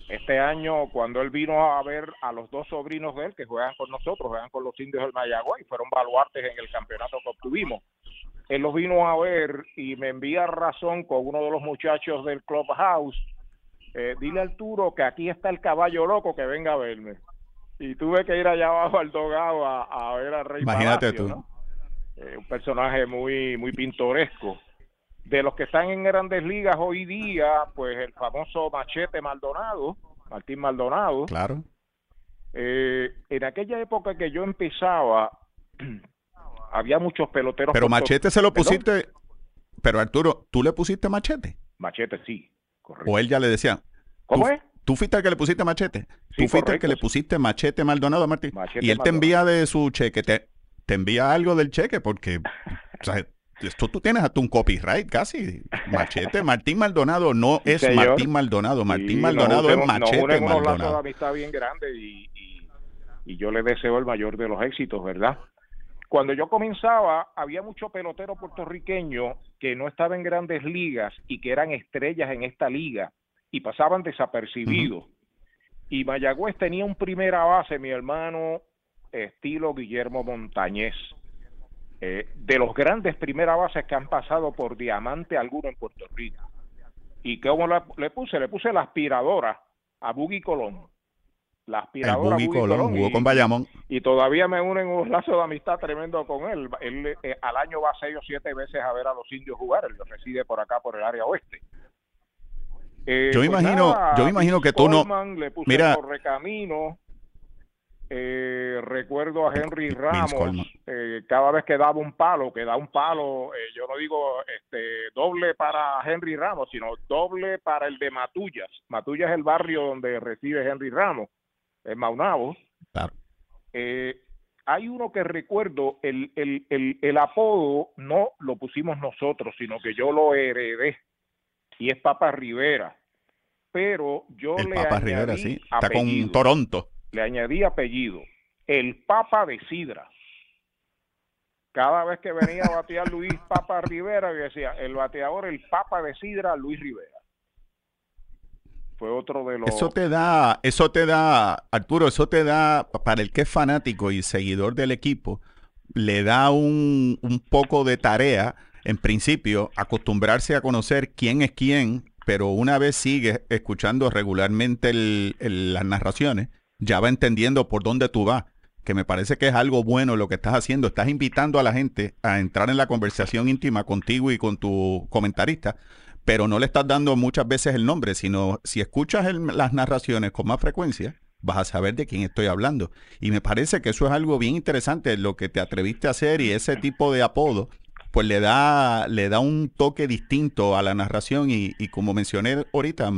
este año cuando él vino a ver a los dos sobrinos de él que juegan con nosotros, juegan con los indios del Mayagüez y fueron baluartes en el campeonato que obtuvimos. Él los vino a ver y me envía razón con uno de los muchachos del clubhouse. Eh, dile a Arturo que aquí está el caballo loco que venga a verme. Y tuve que ir allá abajo al dogado a, a ver al Rey Imagínate Palacio, tú. ¿no? Eh, un personaje muy muy pintoresco. De los que están en grandes ligas hoy día, pues el famoso Machete Maldonado, Martín Maldonado. Claro. Eh, en aquella época que yo empezaba, había muchos peloteros. Pero Machete se lo ¿Perdón? pusiste. Pero Arturo, ¿tú le pusiste machete? Machete, sí, correcto. O él ya le decía. ¿Cómo tú, es? ¿Tú fuiste el que le pusiste machete? Sí, ¿Tú fuiste el que le pusiste machete Maldonado a Martín? Machete y él te envía de su cheque, te, te envía algo del cheque porque, o sea, esto tú tienes hasta un copyright casi. Machete, Martín Maldonado no es Señor. Martín Maldonado, Martín Sí, Maldonado nos es nos Machete de Maldonado. amistad bien grandes y, y- y yo le deseo el mayor de los éxitos, ¿verdad? Cuando yo comenzaba, había mucho pelotero puertorriqueño que no estaba en grandes ligas y que eran estrellas en esta liga y pasaban desapercibidos. Y Mayagüez tenía un primera base, mi hermano, estilo Guillermo Montañez. Eh, de los grandes primera bases que han pasado por diamante alguno en Puerto Rico. ¿Y cómo la- le puse? Le puse la aspiradora a Buggy Colón. La aspiradora Buggy Buggy Colón jugó y- con Bayamón. y todavía me unen un lazo de amistad tremendo con él. Él eh, al año va seis o siete veces a ver a los indios jugar. Él reside por acá, por el área oeste. Eh, Yo imagino- yo imagino que tú no- Le puse Mira-. Eh, recuerdo a Henry Ramos. Eh, cada vez que daba un palo, que da un palo, eh, yo no digo este doble para Henry Ramos, sino doble para el de Matullas. Matullas es el barrio donde reside Henry Ramos, en Maunabo. Claro. Eh, hay uno que recuerdo, el, el, el, el apodo no lo pusimos nosotros, sino que yo lo heredé, y es Papa Rivera. Pero yo El le Papa añadí Rivera, sí. Está apellido, con Toronto. Le añadí apellido, el Papa de Sidra. Cada vez que venía a batear Luis Papa Rivera, decía, el bateador, el Papa de Sidra, Luis Rivera. Fue otro de los... Eso te da, eso te da, Arturo, eso te da, para el que es fanático y seguidor del equipo, le da un, un poco de tarea, en principio, acostumbrarse a conocer quién es quién, pero una vez sigue escuchando regularmente el- las narraciones, ya va entendiendo por dónde tú vas, que me parece que es algo bueno lo que estás haciendo. Estás invitando a la gente a entrar en la conversación íntima contigo y con tu comentarista, pero no le estás dando muchas veces el nombre, sino si escuchas las narraciones con más frecuencia, vas a saber de quién estoy hablando. Y me parece que eso es algo bien interesante, lo que te atreviste a hacer y ese tipo de apodo pues le da, le da un toque distinto a la narración y, y como mencioné ahorita,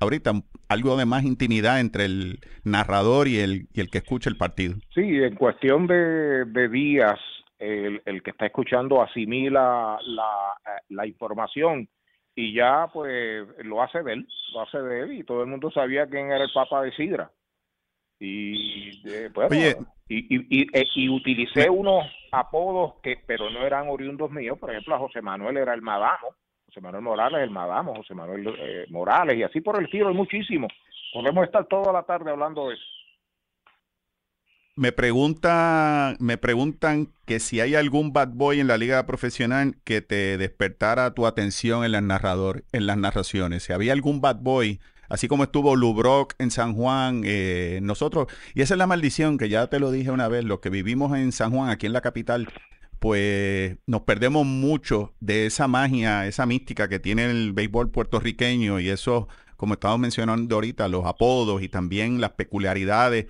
ahorita algo de más intimidad entre el narrador y el, y el que escucha el partido. Sí, en cuestión de, de días, el, el, que está escuchando asimila la, la, información y ya pues lo hace de él, lo hace de él y todo el mundo sabía quién era el Papa de Sidra. Y eh, bueno, y, y, y, eh, y, utilicé unos apodos que pero no eran oriundos míos, por ejemplo a José Manuel era el Madamo, José Manuel Morales el Madamo, José Manuel eh, Morales y así por el estilo, hay muchísimo. Podemos estar toda la tarde hablando de eso. Me pregunta, me preguntan que si hay algún bad boy en la liga profesional que te despertara tu atención en las narrador, en las narraciones. Si había algún bad boy, así como estuvo Lubrock en San Juan, eh, nosotros, y esa es la maldición que ya te lo dije una vez, los que vivimos en San Juan, aquí en la capital, pues nos perdemos mucho de esa magia, esa mística que tiene el béisbol puertorriqueño y eso, como estamos mencionando ahorita, los apodos y también las peculiaridades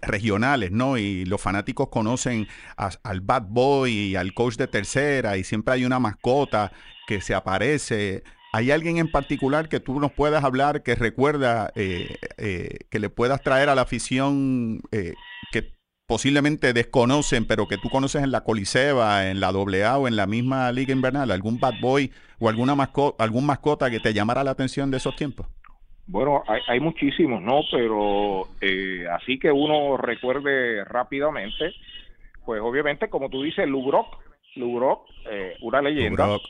regionales, ¿no? Y los fanáticos conocen al bad boy y al coach de tercera y siempre hay una mascota que se aparece. ¿Hay alguien en particular que tú nos puedas hablar que recuerda, eh, eh, que le puedas traer a la afición eh, que posiblemente desconocen, pero que tú conoces en la Coliseba, en la AA o en la misma Liga Invernal? ¿Algún bad boy o alguna mascota, algún mascota que te llamara la atención de esos tiempos? Bueno, hay, hay muchísimos, ¿no? Pero eh, así que uno recuerde rápidamente, pues obviamente, como tú dices, Lubrock, Lubrock, eh, una leyenda. Lubrock.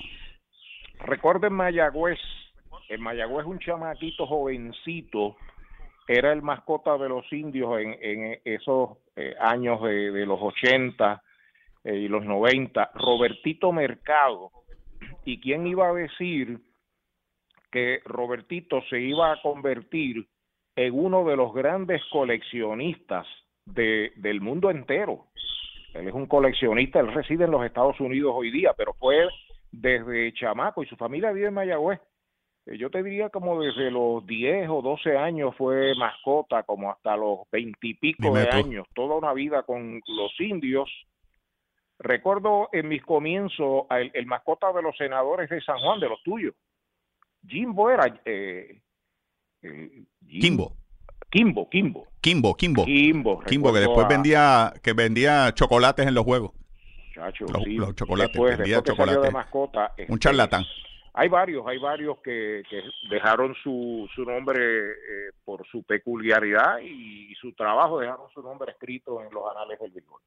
Recuerden Mayagüez, en Mayagüez un chamaquito jovencito era el mascota de los indios en, en esos eh, años de, los 80 eh, y los 90, Robertito Mercado. ¿Y quién iba a decir que Robertito se iba a convertir en uno de los grandes coleccionistas de, del mundo entero. Él es un coleccionista, él reside en los Estados Unidos hoy día, pero fue desde chamaco y su familia vive en Mayagüez. Eh, yo te diría como desde los 10 o 12 años fue mascota, como hasta los 20 y pico de años, toda una vida con los indios. Recuerdo en mis comienzos el, el mascota de los senadores de San Juan, de los tuyos, Jimbo era... Eh, eh, Kimbo. Kimbo, Kimbo. Kimbo, Kimbo. Kimbo, Kimbo que después a... vendía que vendía chocolates en los juegos. Muchacho, los, sí. los chocolates, después, vendía después chocolates. De mascota, Un charlatán. Hay varios, hay varios que, que dejaron su, su nombre eh, por su peculiaridad y, y su trabajo, dejaron su nombre escrito en los anales del béisbol.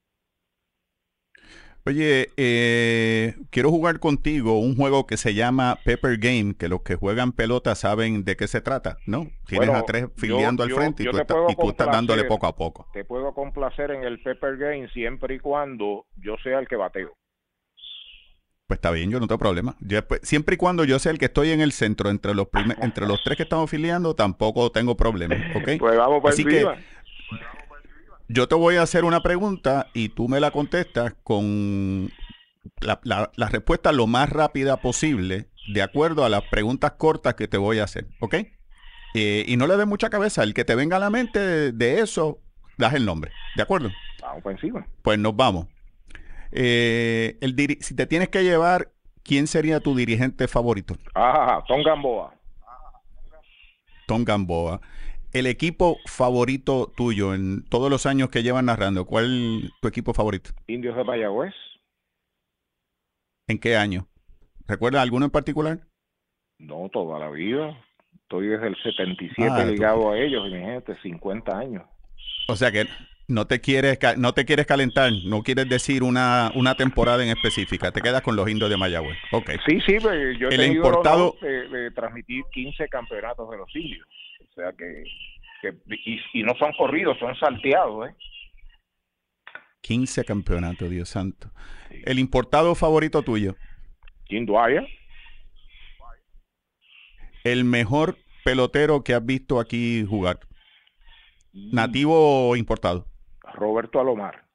Oye, eh, quiero jugar contigo un juego que se llama Pepper Game, que los que juegan pelota saben de qué se trata, ¿no? Tienes bueno, a tres filiando al frente yo, y, tú yo estás, y tú estás dándole poco a poco. Te puedo complacer en el Pepper Game siempre y cuando yo sea el que bateo. Pues está bien, yo no tengo problema. Yo, pues, siempre y cuando yo sea el que estoy en el centro entre los primer, entre los tres que estamos filiando, tampoco tengo problema, ¿ok? Pues vamos para Así encima. que yo te voy a hacer una pregunta y tú me la contestas con la, la, la, respuesta lo más rápida posible, de acuerdo a las preguntas cortas que te voy a hacer, ¿ok? Eh, y no le des mucha cabeza, el que te venga a la mente de, de eso, das el nombre, ¿de acuerdo? Vamos por encima. Pues nos vamos. Eh, el si te tienes que llevar, ¿quién sería tu dirigente favorito? Ah, Tom Gamboa. Tom Gamboa. El equipo favorito tuyo en todos los años que llevas narrando, ¿cuál es tu equipo favorito? Indios de Mayagüez. ¿En qué año? ¿Recuerdas alguno en particular? No, toda la vida. Estoy desde el 77 ah, ligado tú... a ellos, mi gente, 50 años. O sea que no te quieres no te quieres calentar, no quieres decir una, una temporada en específica, te quedas con los indios de Mayagüez. Okay. Sí, sí, pues, yo he el importado de, de, transmitir 15 campeonatos de los indios. O sea que, que y, y, no son corridos, son salteados, ¿eh? 15 campeonatos, Dios santo. Sí. El importado favorito tuyo. Jim Dwyer. El mejor pelotero que has visto aquí jugar. ¿Nativo o importado? Roberto Alomar.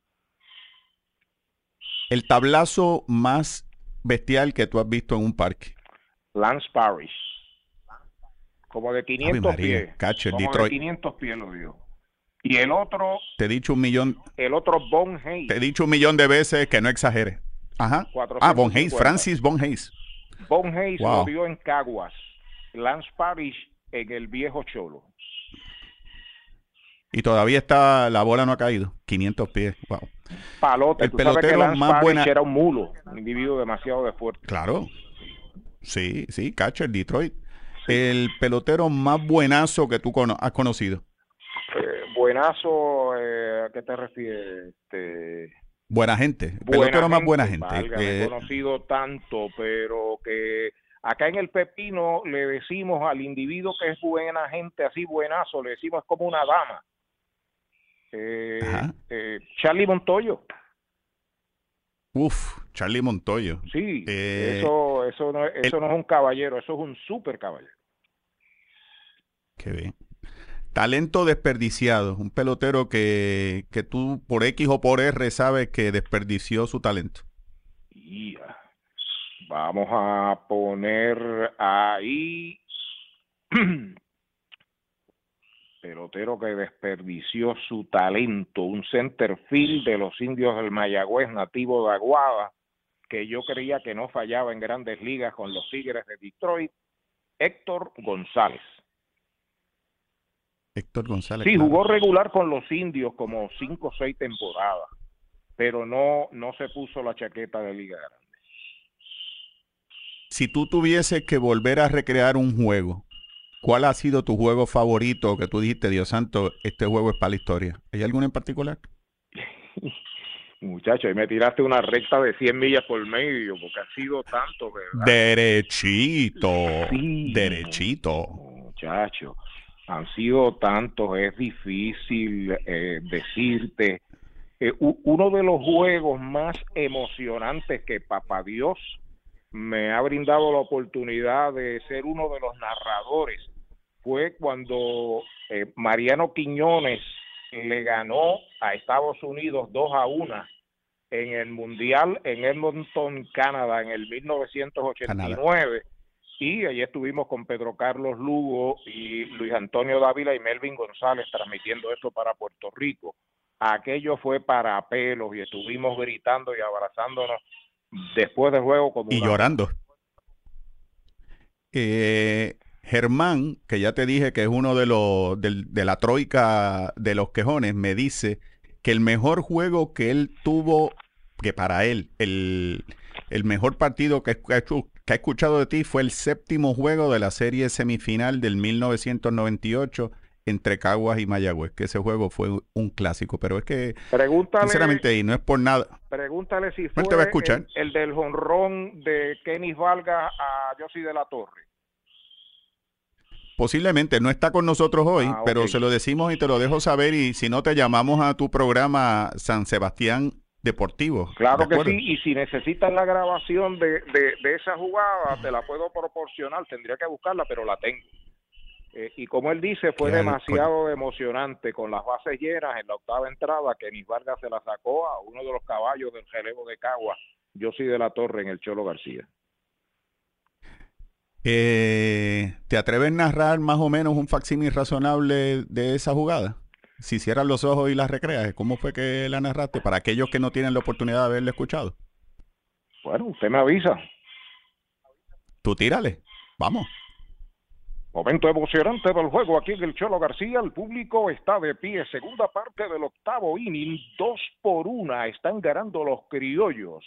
El tablazo más bestial que tú has visto en un parque. Lance Parrish. Como de 500 María, pies. Como Detroit. de 500 pies lo dio. Y el otro. Te he dicho un millón. El otro Bon Hayes. Te he dicho un millón de veces que no exageres. Ajá. Ah, 450. Von Hayes, Francis Von Hayes. Von Hayes Wow. lo dio en Caguas. Lance Parrish en el viejo Cholo. Y todavía está, la bola no ha caído. 500 pies. Wow. Palote. El Tú sabes que pelotero Lance más buena- era un mulo, un individuo demasiado de fuerte. Claro. Sí, sí, catcher, Detroit. El pelotero más buenazo que tú cono- has conocido. Eh, buenazo, eh, ¿a qué te refieres? Este, Buena gente. Buena pelotero más buena gente. Eh, he conocido tanto, pero que acá en el Pepino le decimos al individuo que es buena gente, así buenazo, le decimos es como una dama. Eh, eh, Charlie Montoyo, uf, Charlie Montoyo. sí, Eh, eso, eso, no, eso no es un caballero, eso es un super caballero. Qué bien. Talento desperdiciado. Un pelotero que, que tú por X o por R sabes que desperdició su talento. Vamos a poner ahí pelotero que desperdició su talento, un center field de los indios del Mayagüez, nativo de Aguada, que yo creía que no fallaba en grandes ligas con los Tigres de Detroit, Héctor González. Héctor González. Sí, jugó regular con los indios como cinco o seis temporadas, pero no, no se puso la chaqueta de Liga Grande. Si tú tuvieses que volver a recrear un juego, ¿cuál ha sido tu juego favorito que tú dijiste, Dios santo, este juego es para la historia? ¿Hay alguno en particular? Muchacho, ahí me tiraste una recta de 100 millas por medio, porque ha sido tanto, ¿verdad? Derechito. Sí. Derechito. Muchacho, han sido tantos, es difícil eh, decirte. Eh, uno de los juegos más emocionantes que Papá Dios me ha brindado la oportunidad de ser uno de los narradores fue cuando eh, Mariano Quiñones le ganó a Estados Unidos 2 a 1 en el Mundial en Edmonton, Canadá, en el 1989. Y allí estuvimos con Pedro Carlos Lugo y Luis Antonio Dávila y Melvin González transmitiendo esto para Puerto Rico. Aquello fue para pelos y estuvimos gritando y abrazándonos después del juego como Y una- llorando. Eh, Germán, que ya te dije que es uno de los del- de la troika de los quejones, me dice que el mejor juego que él tuvo, que para él, el, el mejor partido que, que ha escuchado de ti fue el séptimo juego de la serie semifinal del 1998 entre Caguas y Mayagüez, que ese juego fue un clásico, pero es que, Pregúntale, sinceramente, y no es por nada, pregúntale si fue Él te va a escuchar. El, el del jonrón de Kenny Valga a Josie de la Torre. Posiblemente no está con nosotros hoy, Ah, pero se lo decimos y te lo dejo saber y si no te llamamos a tu programa San Sebastián Deportivo. Claro ¿de que sí, y si necesitas la grabación de, de, de esa jugada, te la puedo proporcionar, tendría que buscarla, pero la tengo. Eh, y como él dice, fue demasiado emocionante con las bases llenas en la octava entrada, que Nis Vargas se la sacó a uno de los caballos del relevo de Cagua, yo soy de la Torre en el Cholo García. Eh, ¿Te atreves a narrar más o menos un facsímil razonable de esa jugada? Si cierras los ojos y la recreas, ¿cómo fue que la narraste? Para aquellos que no tienen la oportunidad de haberla escuchado. Bueno, usted me avisa. Tú tírale, vamos. Momento emocionante del juego aquí en el Cholo García. El público está de pie. Segunda parte del octavo inning. Dos por una. Están ganando los criollos.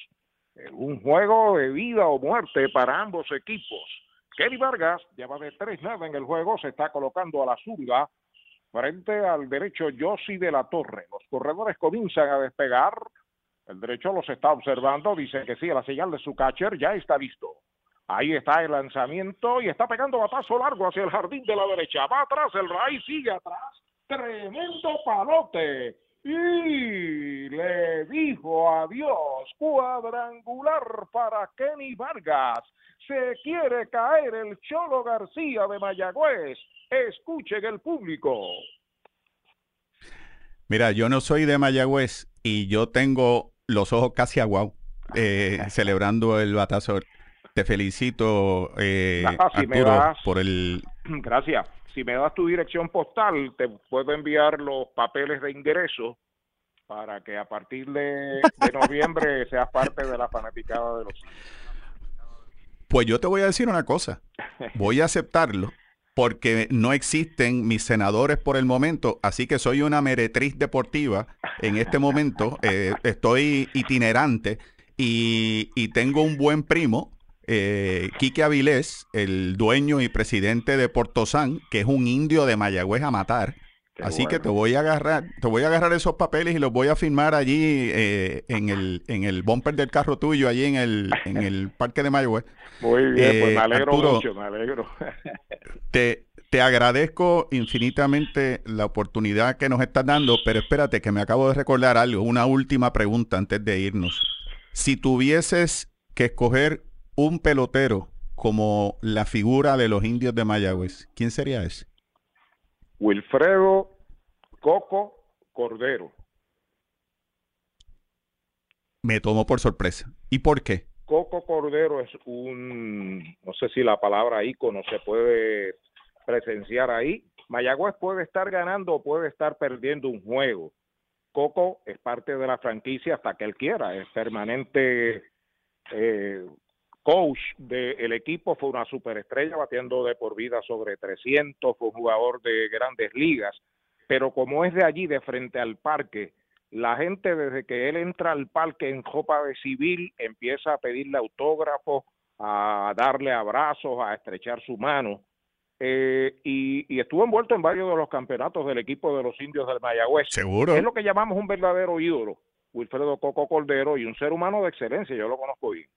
En un juego de vida o muerte para ambos equipos. Kenny Vargas lleva de 3-9 en el juego. Se está colocando a la zurda frente al derecho Yossi de la Torre. Los corredores comienzan a despegar. El derecho los está observando. Dice que sí, la señal de su catcher ya está visto. Ahí está el lanzamiento y está pegando batazo largo hacia el jardín de la derecha. Va atrás, el raíz sigue atrás. Tremendo palote. Y le dijo adiós. Cuadrangular para Kenny Vargas. Se quiere caer el Cholo García de Mayagüez. Escuchen el público. Mira, yo no soy de Mayagüez y yo tengo los ojos casi aguados eh, celebrando el batazo. Te felicito, eh, Ah, si Arturo, das- por el... Gracias. Si me das tu dirección postal, te puedo enviar los papeles de ingreso para que a partir de, de noviembre seas parte de la fanaticada de los Pues yo te voy a decir una cosa. Voy a aceptarlo porque no existen mis senadores por el momento, así que soy una meretriz deportiva en este momento. Eh, estoy itinerante y, y tengo un buen primo eh, Quique Avilés, el dueño y presidente de Portosán, que es un indio de Mayagüez a matar. Qué Así que te voy a agarrar, te voy a agarrar esos papeles y los voy a firmar allí eh, en el en el bumper del carro tuyo, allí en el en el parque de Mayagüez. Muy bien, pues Eh, me alegro Arturo. mucho, me alegro. Te, te agradezco infinitamente la oportunidad que nos estás dando, pero espérate que me acabo de recordar algo, una última pregunta antes de irnos. Si tuvieses que escoger un pelotero como la figura de los indios de Mayagüez, ¿quién sería ese? Wilfredo Coco Cordero. Me tomó por sorpresa. ¿Y por qué? Coco Cordero es un, no sé si la palabra ícono se puede presenciar ahí. Mayagüez puede estar ganando o puede estar perdiendo un juego. Coco es parte de la franquicia hasta que él quiera, es permanente eh, coach del equipo, fue una superestrella batiendo de por vida sobre 300, fue un jugador de grandes ligas, pero como es de allí, de frente al parque, la gente desde que él entra al parque en copa de civil empieza a pedirle autógrafos, a darle abrazos, a estrechar su mano. Eh, y, y estuvo envuelto en varios de los campeonatos del equipo de los indios del Mayagüez. Seguro. Es lo que llamamos un verdadero ídolo, Wilfredo Coco Cordero, y un ser humano de excelencia, yo lo conozco bien.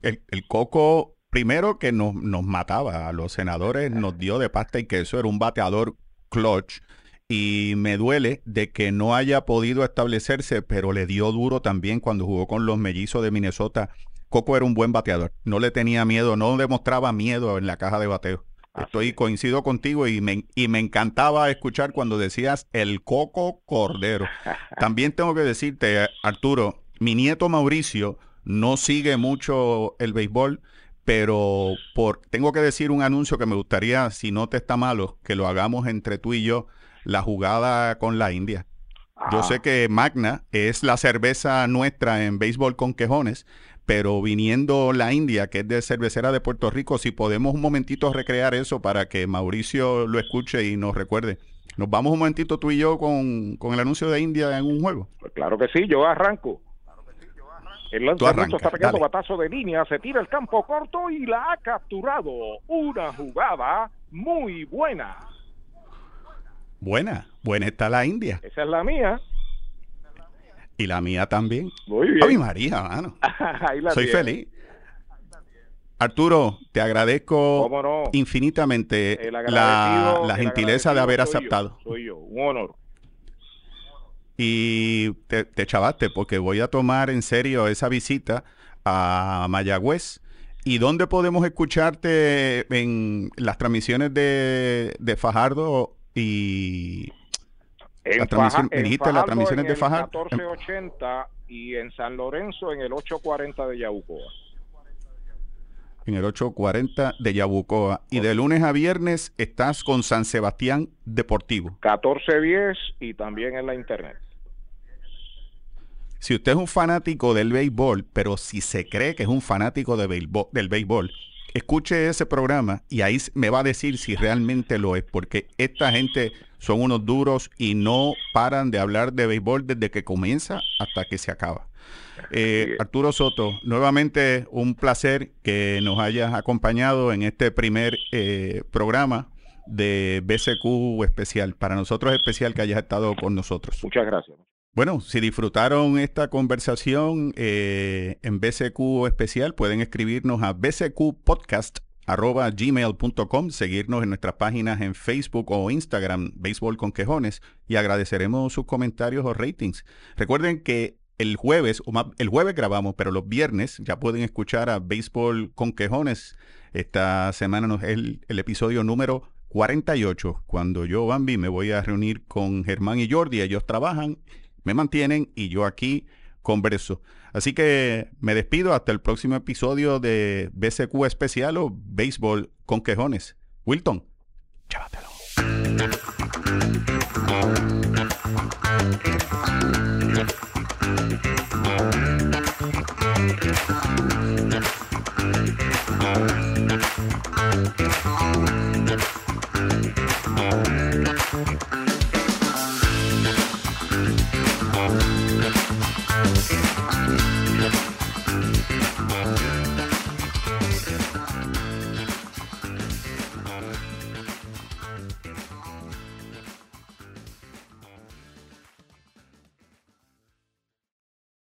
El, el coco, primero que nos, nos mataba a los senadores, nos dio de pasta y queso, era un bateador clutch. Y me duele de que no haya podido establecerse, pero le dio duro también cuando jugó con los mellizos de Minnesota. Coco era un buen bateador, no le tenía miedo, no demostraba miedo en la caja de bateo. Estoy es. coincido contigo y me, y me encantaba escuchar cuando decías el Coco Cordero. También tengo que decirte, Arturo, mi nieto Mauricio no sigue mucho el béisbol, pero por tengo que decir un anuncio que me gustaría, si no te está malo, que lo hagamos entre tú y yo, la jugada con la India. Yo Ah, sé que Magna es la cerveza nuestra en béisbol con quejones, pero viniendo la India, que es de cervecera de Puerto Rico, si podemos un momentito recrear eso para que Mauricio lo escuche y nos recuerde. Nos vamos un momentito tú y yo con, con el anuncio de India en un juego. Pues claro que sí, yo arranco. El lanzamiento está pegando dale. batazo de línea, se tira el campo corto y la ha capturado. Una jugada muy buena. Buena, buena está la India. Esa es la mía. Y la mía también. Muy bien. ¡Ay, María, mano! Soy tiene. feliz. Arturo, te agradezco infinitamente la, gentileza de haber soy yo, aceptado. Soy yo, un honor. Y te, te chavaste porque voy a tomar en serio esa visita a Mayagüez. ¿Y dónde podemos escucharte en las transmisiones de, de Fajardo y En, La transmisión- Faja- en las Fajardo transmisiones en de el Fajardo. 1480 y en San Lorenzo en el 840 de Yabucoa. en el 840 de Yabucoa? Y de lunes a viernes estás con San Sebastián Deportivo. 1410 y también en la internet. Si usted es un fanático del béisbol, pero si se cree que es un fanático de béisbol- del béisbol, escuche ese programa y ahí me va a decir si realmente lo es, porque esta gente son unos duros y no paran de hablar de béisbol desde que comienza hasta que se acaba. Eh. Arturo Soto, nuevamente un placer que nos hayas acompañado en este primer eh, programa de BCQ especial. Para nosotros es especial que hayas estado con nosotros. Muchas gracias. Bueno, si disfrutaron esta conversación eh, en BCQ especial, pueden escribirnos a bcqpodcast.gmail.com, seguirnos en nuestras páginas en Facebook o Instagram, Béisbol con Quejones, y agradeceremos sus comentarios o ratings. Recuerden que el jueves, o más, el jueves grabamos, pero los viernes ya pueden escuchar a Béisbol con Quejones. Esta semana nos- es el, el episodio número 48, cuando yo, Bambi, me voy a reunir con Germán y Jordi. Ellos trabajan, me mantienen y yo aquí converso. Así que me despido hasta el próximo episodio de BCQ especial o Béisbol con Quejones. Wilton, llévatelo.